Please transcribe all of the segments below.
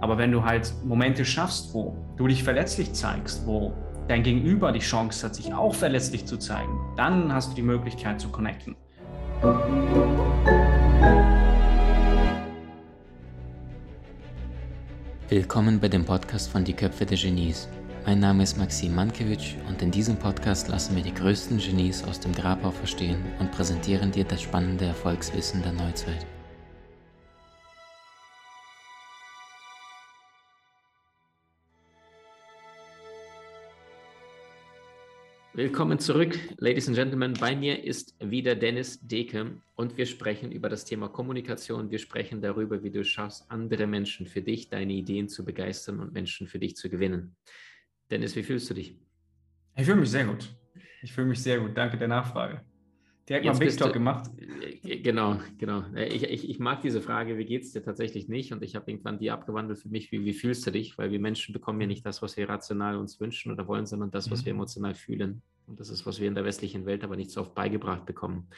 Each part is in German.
Aber wenn du halt Momente schaffst, wo du dich verletzlich zeigst, wo dein Gegenüber die Chance hat, sich auch verletzlich zu zeigen, dann hast du die Möglichkeit zu connecten. Willkommen bei dem Podcast von Die Köpfe der Genies. Mein Name ist Maxim Mankewitsch und in diesem Podcast lassen wir die größten Genies aus dem Grabau verstehen und präsentieren dir das spannende Erfolgswissen der Neuzeit. Willkommen zurück, Ladies and Gentlemen. Bei mir ist wieder Dennis Deke und wir sprechen über das Thema Kommunikation. Wir sprechen darüber, wie du schaffst, andere Menschen für dich, deine Ideen zu begeistern und Menschen für dich zu gewinnen. Dennis, wie fühlst du dich? Ich fühle mich sehr gut. Ich fühle mich sehr gut. Danke der Nachfrage. Direkt mal Big Talk gemacht. Äh, genau, genau. Äh, ich, ich, ich mag diese Frage, wie geht es dir tatsächlich nicht? Und ich habe irgendwann die abgewandelt für mich, wie, wie fühlst du dich? Weil wir Menschen bekommen ja nicht das, was wir rational uns wünschen oder wollen, sondern das, was mhm. wir emotional fühlen. Und das ist, was wir in der westlichen Welt aber nicht so oft beigebracht bekommen.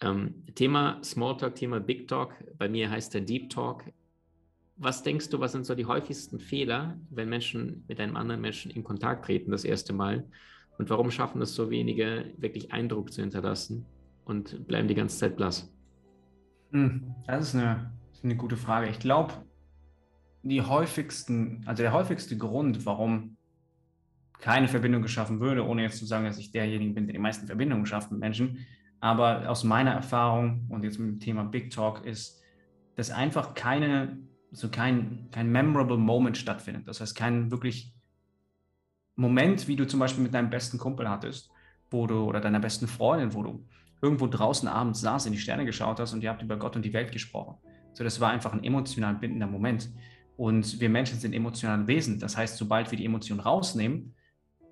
Ähm, Thema Smalltalk, Thema Big Talk. Bei mir heißt der Deep Talk. Was denkst du, was sind so die häufigsten Fehler, wenn Menschen mit einem anderen Menschen in Kontakt treten das erste Mal? Und warum schaffen es so wenige, wirklich Eindruck zu hinterlassen und bleiben die ganze Zeit blass? Hm, das ist eine, eine gute Frage. Ich glaube, die häufigsten, also der häufigste Grund, warum keine Verbindung geschaffen würde, ohne jetzt zu sagen, dass ich derjenige bin, der die meisten Verbindungen schafft mit Menschen, aber aus meiner Erfahrung und jetzt mit dem Thema Big Talk ist, dass einfach keine, so kein, kein memorable Moment stattfindet. Das heißt, kein wirklich Moment, wie du zum Beispiel mit deinem besten Kumpel hattest, wo du oder deiner besten Freundin, wo du irgendwo draußen abends saß, in die Sterne geschaut hast und ihr habt über Gott und die Welt gesprochen. So, das war einfach ein emotional bindender Moment. Und wir Menschen sind emotionale Wesen. Das heißt, sobald wir die Emotion rausnehmen,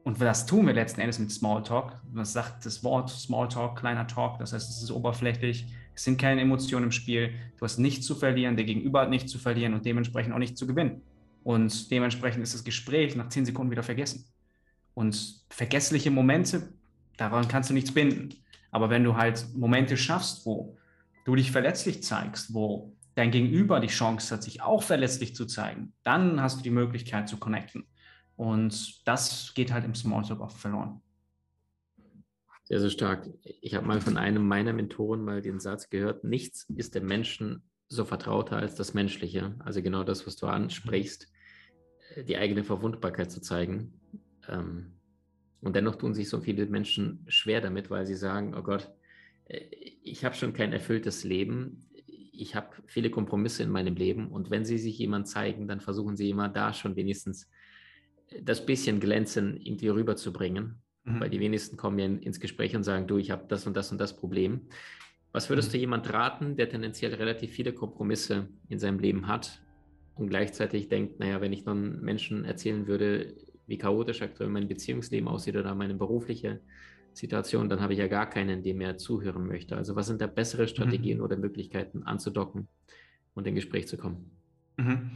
und das tun wir letzten Endes mit Smalltalk, man sagt das Wort Smalltalk, kleiner Talk, das heißt, es ist oberflächlich, es sind keine Emotionen im Spiel, du hast nichts zu verlieren, der Gegenüber hat nichts zu verlieren und dementsprechend auch nichts zu gewinnen. Und dementsprechend ist das Gespräch nach zehn Sekunden wieder vergessen. Und vergessliche Momente, daran kannst du nichts binden. Aber wenn du halt Momente schaffst, wo du dich verletzlich zeigst, wo dein Gegenüber die Chance hat, sich auch verletzlich zu zeigen, dann hast du die Möglichkeit zu connecten. Und das geht halt im Smalltalk oft verloren. Sehr, sehr stark. Ich habe mal von einem meiner Mentoren mal den Satz gehört, nichts ist dem Menschen so vertrauter als das Menschliche. Also genau das, was du ansprichst, die eigene Verwundbarkeit zu zeigen. Ähm, und dennoch tun sich so viele Menschen schwer damit, weil sie sagen, oh Gott, äh, ich habe schon kein erfülltes Leben, ich habe viele Kompromisse in meinem Leben und wenn sie sich jemand zeigen, dann versuchen sie immer da schon wenigstens äh, das bisschen Glänzen irgendwie rüberzubringen, mhm. weil die wenigsten kommen ja ins Gespräch und sagen, du, ich habe das und das und das Problem. Was würdest mhm. du jemand raten, der tendenziell relativ viele Kompromisse in seinem Leben hat und gleichzeitig denkt, naja, wenn ich dann Menschen erzählen würde, wie chaotisch aktuell mein Beziehungsleben aussieht oder meine berufliche Situation, dann habe ich ja gar keinen, dem mehr zuhören möchte. Also was sind da bessere Strategien mhm. oder Möglichkeiten anzudocken und in Gespräch zu kommen? Mhm.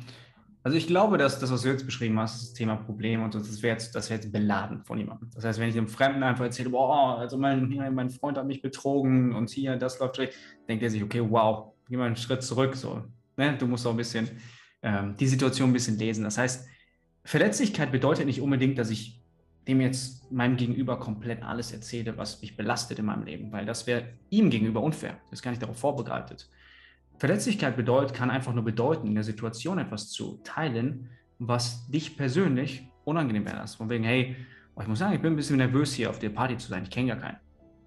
Also ich glaube, dass das, was du jetzt beschrieben hast, das Thema Problem und so, das wäre jetzt, wär jetzt beladen von jemandem. Das heißt, wenn ich einem Fremden einfach erzähle, boah, also mein, mein Freund hat mich betrogen und hier, das läuft schlecht, denkt er sich, okay, wow, geh mal einen Schritt zurück. So, ne? Du musst auch ein bisschen ähm, die Situation ein bisschen lesen. Das heißt, Verletzlichkeit bedeutet nicht unbedingt, dass ich dem jetzt meinem Gegenüber komplett alles erzähle, was mich belastet in meinem Leben, weil das wäre ihm gegenüber unfair. Das ist gar nicht darauf vorbereitet. Verletzlichkeit bedeutet, kann einfach nur bedeuten, in der Situation etwas zu teilen, was dich persönlich unangenehm wäre. Also von wegen, hey, oh, ich muss sagen, ich bin ein bisschen nervös hier auf der Party zu sein, ich kenne ja keinen.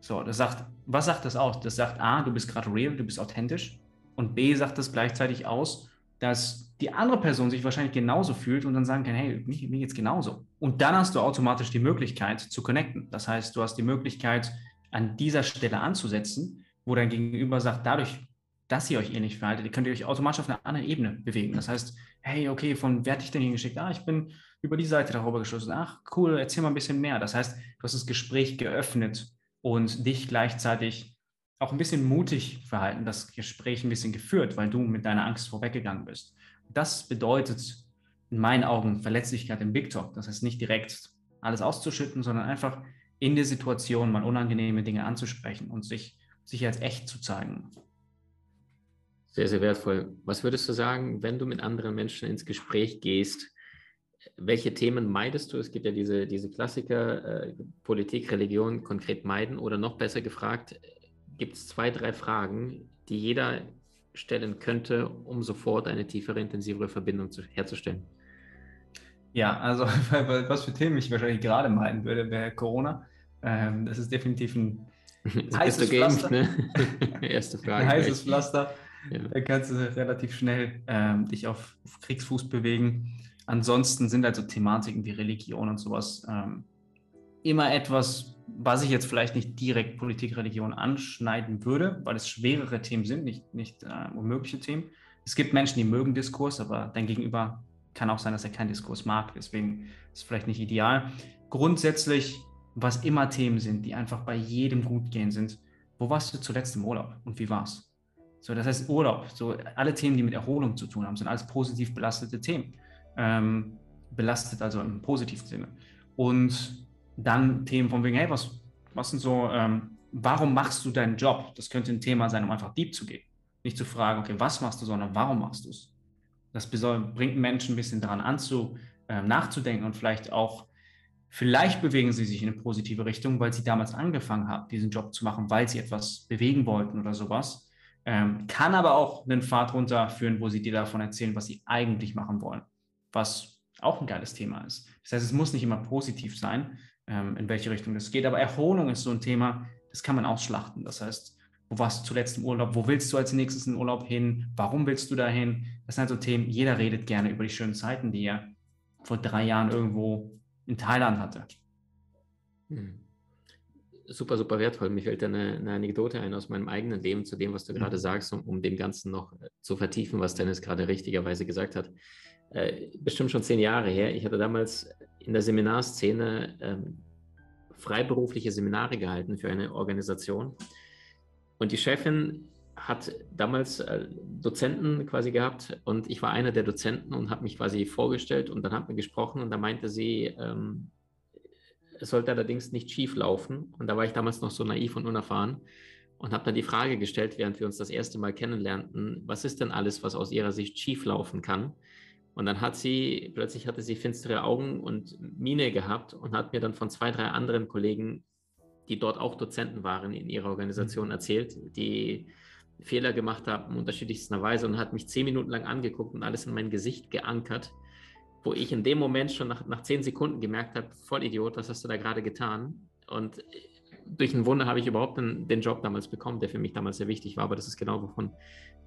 So, das sagt, was sagt das aus? Das sagt A, du bist gerade real, du bist authentisch. Und B sagt das gleichzeitig aus, dass die andere Person sich wahrscheinlich genauso fühlt und dann sagen kann, hey, mir, mir geht's genauso. Und dann hast du automatisch die Möglichkeit zu connecten. Das heißt, du hast die Möglichkeit, an dieser Stelle anzusetzen, wo dein Gegenüber sagt, dadurch, dass ihr euch ähnlich verhaltet, könnt ihr euch automatisch auf einer anderen Ebene bewegen. Das heißt, hey, okay, von wer hat dich denn hingeschickt? Ah, ich bin über die Seite darüber geschossen. Ach, cool, erzähl mal ein bisschen mehr. Das heißt, du hast das Gespräch geöffnet und dich gleichzeitig auch ein bisschen mutig verhalten, das Gespräch ein bisschen geführt, weil du mit deiner Angst vorweggegangen bist. Das bedeutet in meinen Augen Verletzlichkeit im Big Talk. Das heißt nicht direkt alles auszuschütten, sondern einfach in der Situation mal unangenehme Dinge anzusprechen und sich, sich als echt zu zeigen. Sehr, sehr wertvoll. Was würdest du sagen, wenn du mit anderen Menschen ins Gespräch gehst? Welche Themen meidest du? Es gibt ja diese, diese Klassiker, äh, Politik, Religion konkret meiden oder noch besser gefragt, gibt es zwei, drei Fragen, die jeder stellen könnte, um sofort eine tiefere, intensivere Verbindung zu, herzustellen? Ja, also was für Themen ich wahrscheinlich gerade meinen würde, wäre Corona. Ähm, das ist definitiv ein heißes Pflaster. Ne? Erste Frage. Ein heißes Pflaster. Ja. Da kannst du relativ schnell ähm, dich auf, auf, Kriegsfuß bewegen. Ansonsten sind halt so Thematiken wie Religion und sowas ähm, immer etwas, was ich jetzt vielleicht nicht direkt Politik, Religion anschneiden würde, weil es schwerere Themen sind, nicht, nicht äh, unmögliche Themen. Es gibt Menschen, die mögen Diskurs, aber dein Gegenüber kann auch sein, dass er keinen Diskurs mag. Deswegen ist es vielleicht nicht ideal. Grundsätzlich, was immer Themen sind, die einfach bei jedem gut gehen, sind, wo warst du zuletzt im Urlaub und wie war's? So, das heißt Urlaub, so alle Themen, die mit Erholung zu tun haben, sind alles positiv belastete Themen. Ähm, belastet also im positiven Sinne. Und dann Themen von wegen, hey, was, was sind so, ähm, warum machst du deinen Job? Das könnte ein Thema sein, um einfach deep zu gehen. Nicht zu fragen, okay, was machst du, sondern warum machst du es? Das bringt Menschen ein bisschen daran anzu, äh, nachzudenken und vielleicht auch, vielleicht bewegen sie sich in eine positive Richtung, weil sie damals angefangen haben, diesen Job zu machen, weil sie etwas bewegen wollten oder sowas. Ähm, kann aber auch einen Pfad runterführen, wo sie dir davon erzählen, was sie eigentlich machen wollen, was auch ein geiles Thema ist. Das heißt, es muss nicht immer positiv sein, in welche Richtung das geht, aber Erholung ist so ein Thema, das kann man ausschlachten. Das heißt, wo warst du zuletzt im Urlaub? Wo willst du als nächstes in den Urlaub hin? Warum willst du dahin? Das sind halt so Themen, jeder redet gerne über die schönen Zeiten, die er vor drei Jahren irgendwo in Thailand hatte. Hm. Super, super wertvoll. Mir fällt eine, eine, Anekdote ein aus meinem eigenen Leben zu dem, was du mhm. gerade sagst, um, um, dem Ganzen noch äh, zu vertiefen, was Dennis gerade richtigerweise gesagt hat. Äh, bestimmt schon zehn Jahre her. Ich hatte damals in der Seminarszene ähm, freiberufliche Seminare gehalten für eine Organisation. Und die Chefin hat damals äh, Dozenten quasi gehabt und ich war einer der Dozenten und habe mich quasi vorgestellt und dann hat wir gesprochen und da meinte sie, ähm, es sollte allerdings nicht schief laufen. Und da war ich damals noch so naiv und unerfahren und habe dann die Frage gestellt, während wir uns das erste Mal kennenlernten, was ist denn alles, was aus ihrer Sicht schief laufen kann? Und dann hat sie, plötzlich hatte sie finstere Augen und Miene gehabt und hat mir dann von zwei, drei anderen Kollegen die dort auch Dozenten waren in ihrer Organisation, mhm. erzählt, die Fehler gemacht haben, unterschiedlichster Weise und hat mich zehn Minuten lang angeguckt und alles in mein Gesicht geankert, wo ich in dem Moment schon nach, nach zehn Sekunden gemerkt habe, voll Idiot, was hast du da gerade getan? Und durch ein Wunder habe ich überhaupt den, den, Job damals bekommen, der für mich damals sehr wichtig war, aber das ist genau wovon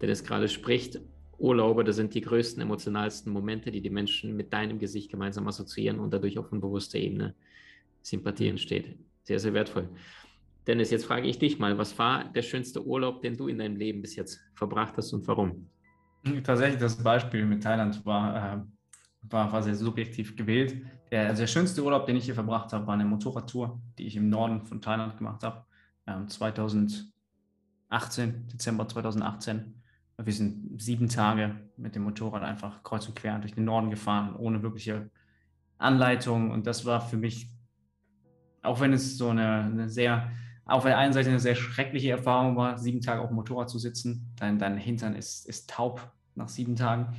Dennis gerade spricht. Urlaube, das sind die größten, emotionalsten Momente, die die Menschen mit deinem Gesicht gemeinsam assoziieren und dadurch auf unbewusster Ebene Sympathie mhm. entsteht. Sehr, sehr wertvoll. Dennis, jetzt frage ich dich mal, was war der schönste Urlaub, den du in deinem Leben bis jetzt verbracht hast und warum? Tatsächlich, das Beispiel mit Thailand war, äh, war, war sehr subjektiv gewählt. Der, also der schönste Urlaub, den ich hier verbracht habe, war eine Motorradtour, die ich im Norden von Thailand gemacht habe. Ähm, 2018, Dezember 2018. Wir sind sieben Tage mit dem Motorrad einfach kreuz und quer durch den Norden gefahren, ohne wirkliche Anleitung. Und das war für mich auch wenn es so eine, eine, sehr, auf der einen Seite eine sehr schreckliche Erfahrung war, sieben Tage auf dem Motorrad zu sitzen, dein, dein Hintern ist, ist taub nach sieben Tagen,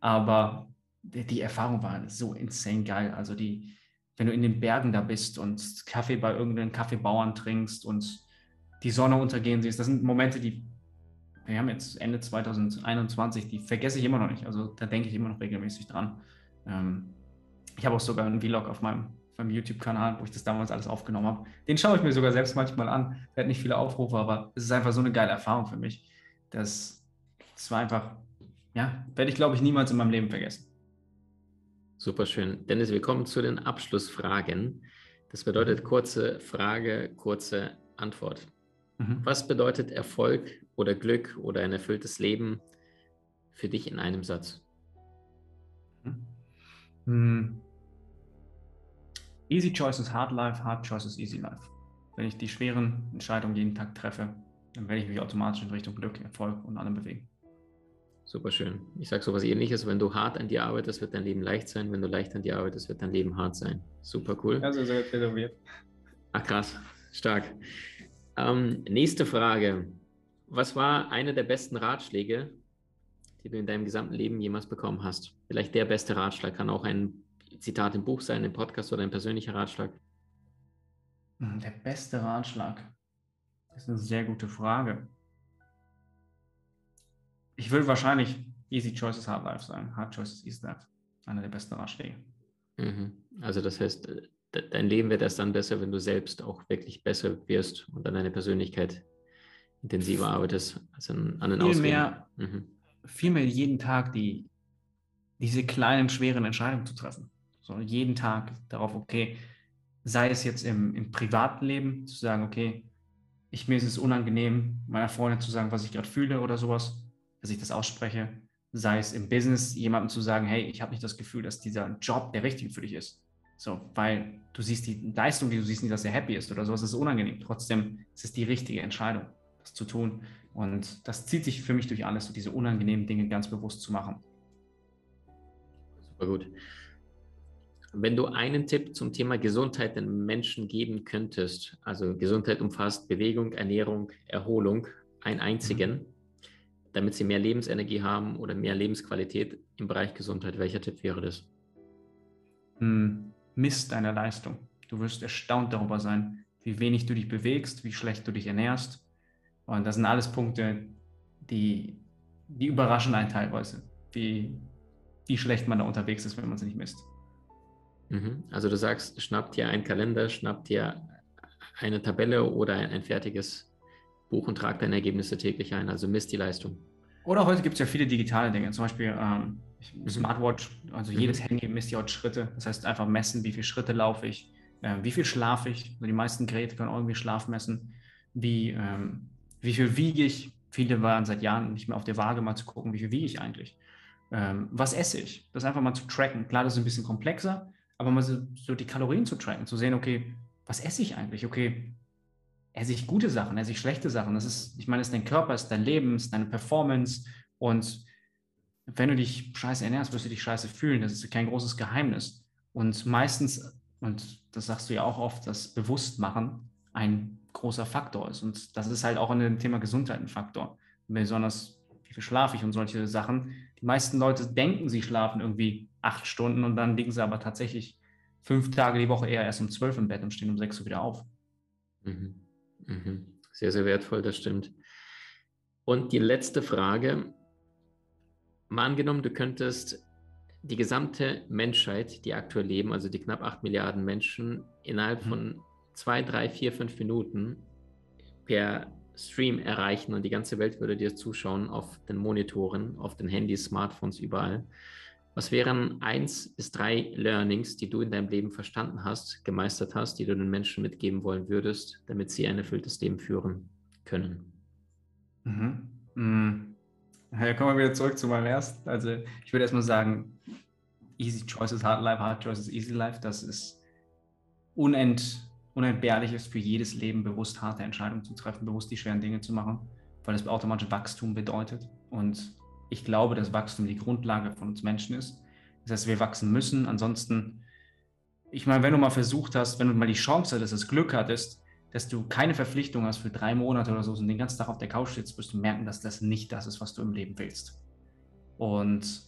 aber die, Erfahrung war so insane geil. Also die, wenn du in den Bergen da bist und Kaffee bei irgendeinem Kaffeebauern trinkst und die Sonne untergehen siehst, das sind Momente, die wir haben jetzt Ende 2021, die vergesse ich immer noch nicht. Also da denke ich immer noch regelmäßig dran. Ähm, ich habe auch sogar einen Vlog auf meinem beim YouTube-Kanal, wo ich das damals alles aufgenommen habe. Den schaue ich mir sogar selbst manchmal an. Der hat nicht viele Aufrufe, aber es ist einfach so eine geile Erfahrung für mich. Das, das war einfach, ja, werde ich glaube ich niemals in meinem Leben vergessen. Super schön. Dennis, wir kommen zu den Abschlussfragen. Das bedeutet kurze Frage, kurze Antwort. Mhm. Was bedeutet Erfolg oder Glück oder ein erfülltes Leben für dich in einem Satz? Mhm. Hm. Easy choices hard life, hard choices easy life. Wenn ich die schweren Entscheidungen jeden Tag treffe, dann werde ich mich automatisch in Richtung Glück, Erfolg und allem bewegen. Super schön. Ich sage so was ähnliches, wenn du hart an dir arbeitest, wird dein Leben leicht sein. Wenn du leicht an dir arbeitest, wird dein Leben hart sein. Super cool. Also sehr tätowiert. Ach krass, stark. Ähm, nächste Frage. Was war einer der besten Ratschläge, die du in deinem gesamten Leben jemals bekommen hast? Vielleicht der beste Ratschlag, kann auch ein Zitat im Buch sein, im Podcast oder ein persönlicher Ratschlag. Hm, der beste Ratschlag. Das ist eine sehr gute Frage. Ich würde wahrscheinlich Easy Choices, Hard Life sagen. Hard Choices, Easy Life. Einer der besten Ratschläge. Mhm. Also das heißt, dein Leben wird erst dann besser, wenn du selbst auch wirklich besser wirst und an deiner Persönlichkeit intensiver arbeitest als an, an den viel mehr, mhm. viel mehr jeden Tag die, diese kleinen, schweren Entscheidungen zu treffen. So jeden Tag darauf, okay, sei es jetzt im, im privaten Leben, zu sagen, okay, ich, mir ist es unangenehm, meiner Freundin zu sagen, was ich gerade fühle oder sowas, dass ich das ausspreche. Sei es im Business, jemandem zu sagen, hey, ich habe nicht das Gefühl, dass dieser Job der richtige für dich ist. So, weil du siehst die Leistung, die du siehst, nicht, dass er happy ist oder sowas, das ist unangenehm. Trotzdem ist es die richtige Entscheidung, das zu tun. Und das zieht sich für mich durch alles, so diese unangenehmen Dinge ganz bewusst zu machen. Super gut. Wenn du einen Tipp zum Thema Gesundheit den Menschen geben könntest, also Gesundheit umfasst Bewegung, Ernährung, Erholung, einen einzigen, mhm. damit sie mehr Lebensenergie haben oder mehr Lebensqualität im Bereich Gesundheit, welcher Tipp wäre das? Hm, misst deine Leistung. Du wirst erstaunt darüber sein, wie wenig du dich bewegst, wie schlecht du dich ernährst. Und das sind alles Punkte, die, die überraschen einen teilweise, wie, wie schlecht man da unterwegs ist, wenn man sie nicht misst. Mhm. Also du sagst, schnappt dir einen Kalender, schnappt dir eine Tabelle oder ein, ein fertiges Buch und tragt deine Ergebnisse täglich ein, also misst die Leistung. Oder heute gibt es ja viele digitale Dinge, zum Beispiel ähm, mhm. Smartwatch, also mhm. jedes Handy misst ja auch Schritte. Das heißt einfach messen, wie viele Schritte laufe ich, äh, wie viel schlafe ich. Also die meisten Geräte können irgendwie Schlaf messen. Wie, ähm, wie viel wiege ich? Viele waren seit Jahren nicht mehr auf der Waage mal zu gucken, wie viel wiege ich eigentlich. Ähm, was esse ich? Das einfach mal zu tracken. Klar, das ist ein bisschen komplexer, aber mal so, so die Kalorien zu tracken, zu sehen, okay, was esse ich eigentlich? Okay, esse ich gute Sachen, esse ich schlechte Sachen? Das ist, ich meine, es ist dein Körper, es ist dein Leben, es ist deine Performance und wenn du dich scheiße ernährst, wirst du dich scheiße fühlen. Das ist kein großes Geheimnis. Und meistens, und das sagst du ja auch oft, dass Bewusstmachen ein großer Faktor ist. Und das ist halt auch in dem Thema Gesundheit ein Faktor. Besonders, wie viel schlafe ich und solche Sachen. Die meisten Leute denken, sie schlafen irgendwie acht Stunden und dann liegen sie aber tatsächlich fünf Tage die Woche eher erst um zwölf im Bett und stehen um sechs Uhr wieder auf. Mhm. Mhm. Sehr, sehr wertvoll, das stimmt. Und die letzte Frage. Mal angenommen, du könntest die gesamte Menschheit, die aktuell leben, also die knapp acht Milliarden Menschen, innerhalb mhm. von zwei, drei, vier, fünf Minuten per Stream erreichen und die ganze Welt würde dir zuschauen auf den Monitoren, auf den Handys, Smartphones, überall. Was wären eins bis drei Learnings, die du in deinem Leben verstanden hast, gemeistert hast, die du den Menschen mitgeben wollen würdest, damit sie ein erfülltes Leben führen können? Mhm. Mhm. Ja, kommen wir wieder zurück zu meinem ersten. Also ich würde erstmal sagen, easy choices, hard life, hard choices, easy life. Das ist unent, unentbehrlich ist für jedes Leben, bewusst harte Entscheidungen zu treffen, bewusst die schweren Dinge zu machen, weil das automatisch Wachstum bedeutet. Und ich glaube, dass Wachstum die Grundlage von uns Menschen ist. Das heißt, wir wachsen müssen. Ansonsten, ich meine, wenn du mal versucht hast, wenn du mal die Chance hattest, das Glück hattest, dass du keine Verpflichtung hast für drei Monate oder so und den ganzen Tag auf der Couch sitzt, wirst du merken, dass das nicht das ist, was du im Leben willst. Und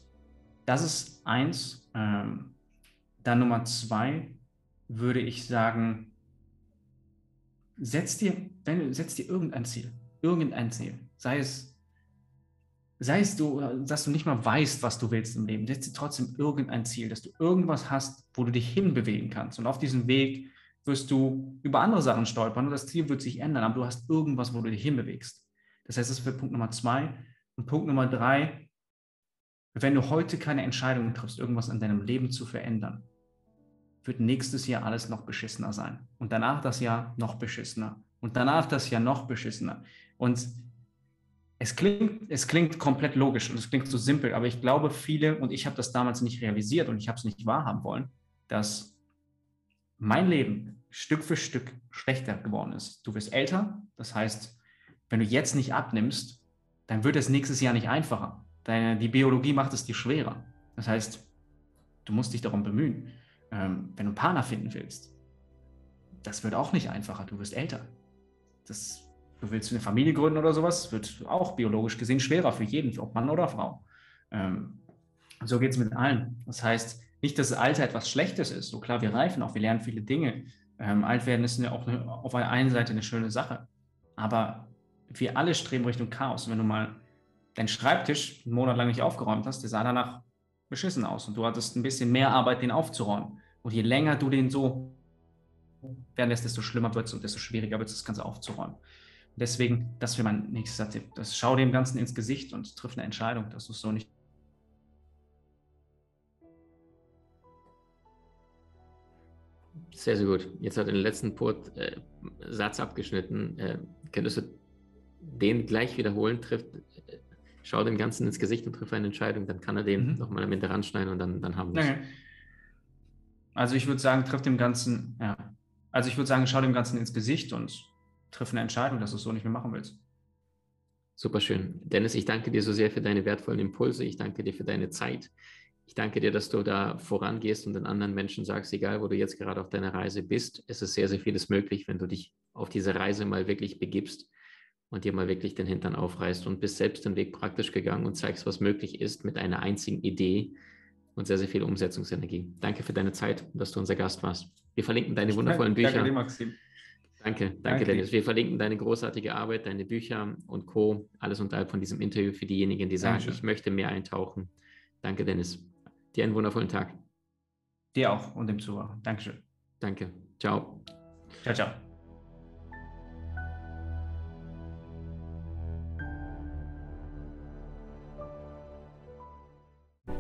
das ist eins. Ähm, dann Nummer zwei würde ich sagen, setz dir, wenn, setz dir irgendein Ziel. Irgendein Ziel. Sei es sei es du, dass du nicht mal weißt, was du willst im Leben, setz dir trotzdem irgendein Ziel, dass du irgendwas hast, wo du dich hinbewegen kannst. Und auf diesem Weg wirst du über andere Sachen stolpern und das Ziel wird sich ändern, aber du hast irgendwas, wo du dich hinbewegst. Das heißt, das wäre Punkt Nummer zwei. Und Punkt Nummer drei, wenn du heute keine Entscheidung triffst, irgendwas an deinem Leben zu verändern, wird nächstes Jahr alles noch beschissener sein. Und danach das Jahr noch beschissener. Und danach das Jahr noch beschissener. Und es klingt, es klingt komplett logisch und es klingt so simpel, aber ich glaube, viele, und ich habe das damals nicht realisiert und ich habe es nicht wahrhaben wollen, dass mein Leben Stück für Stück schlechter geworden ist. Du wirst älter, das heißt, wenn du jetzt nicht abnimmst, dann wird es nächstes Jahr nicht einfacher. Deine, die Biologie macht es dir schwerer. Das heißt, du musst dich darum bemühen. Ähm, wenn du einen Partner finden willst, das wird auch nicht einfacher. Du wirst älter. Das du willst eine Familie gründen oder sowas, wird auch biologisch gesehen schwerer für jeden, ob Mann oder Frau. Ähm, so geht es mit allen. Das heißt, nicht, dass das Alter etwas Schlechtes ist. So klar, wir reifen auch, wir lernen viele Dinge. Ähm, alt werden ist ja auch eine, auf der einen Seite eine schöne Sache. Aber wir alle streben Richtung Chaos. Und wenn du mal deinen Schreibtisch einen Monat lang nicht aufgeräumt hast, der sah danach beschissen aus und du hattest ein bisschen mehr Arbeit, den aufzuräumen. Und je länger du den so werden lässt, desto schlimmer wird es und desto schwieriger wird es, das Ganze aufzuräumen. Und deswegen, das wäre mein nächster Tipp. Das schau dem Ganzen ins Gesicht und triff eine Entscheidung, dass du es so nicht Sehr, sehr gut. Jetzt hat er den letzten Port, äh, Satz abgeschnitten. Äh, könntest du den gleich wiederholen? Trifft, schau dem Ganzen ins Gesicht und triff eine Entscheidung. Dann kann er den mhm. nochmal am Ende ranschneiden und dann, dann haben wir es. Okay. Also ich würde sagen, triff dem Ganzen, ja. Also ich würde sagen, schau dem Ganzen ins Gesicht und triff eine Entscheidung, dass du es so nicht mehr machen willst. Super schön. Dennis, ich danke dir so sehr für deine wertvollen Impulse. Ich danke dir für deine Zeit. Ich danke dir, dass du da vorangehst und den anderen Menschen sagst, egal wo du jetzt gerade auf deiner Reise bist, es ist sehr, sehr vieles möglich, wenn du dich auf diese Reise mal wirklich begibst und dir mal wirklich den Hintern aufreißt und bist selbst den Weg praktisch gegangen und zeigst, was möglich ist mit einer einzigen Idee und sehr, sehr viel Umsetzungsenergie. Danke für deine Zeit und dass du unser Gast warst. Wir verlinken deine wundervollen Bücher. Danke dir, Maxim. Danke, danke, danke Dennis. Wir verlinken deine großartige Arbeit, deine Bücher und Co. Alles unterhalb von diesem Interview für diejenigen, die sagen, Dankeschön. ich möchte mehr eintauchen. Danke, Dennis. Dir einen wundervollen Tag. Dir auch und dem Zuhörer. Dankeschön. Danke. Ciao. Ciao, ciao.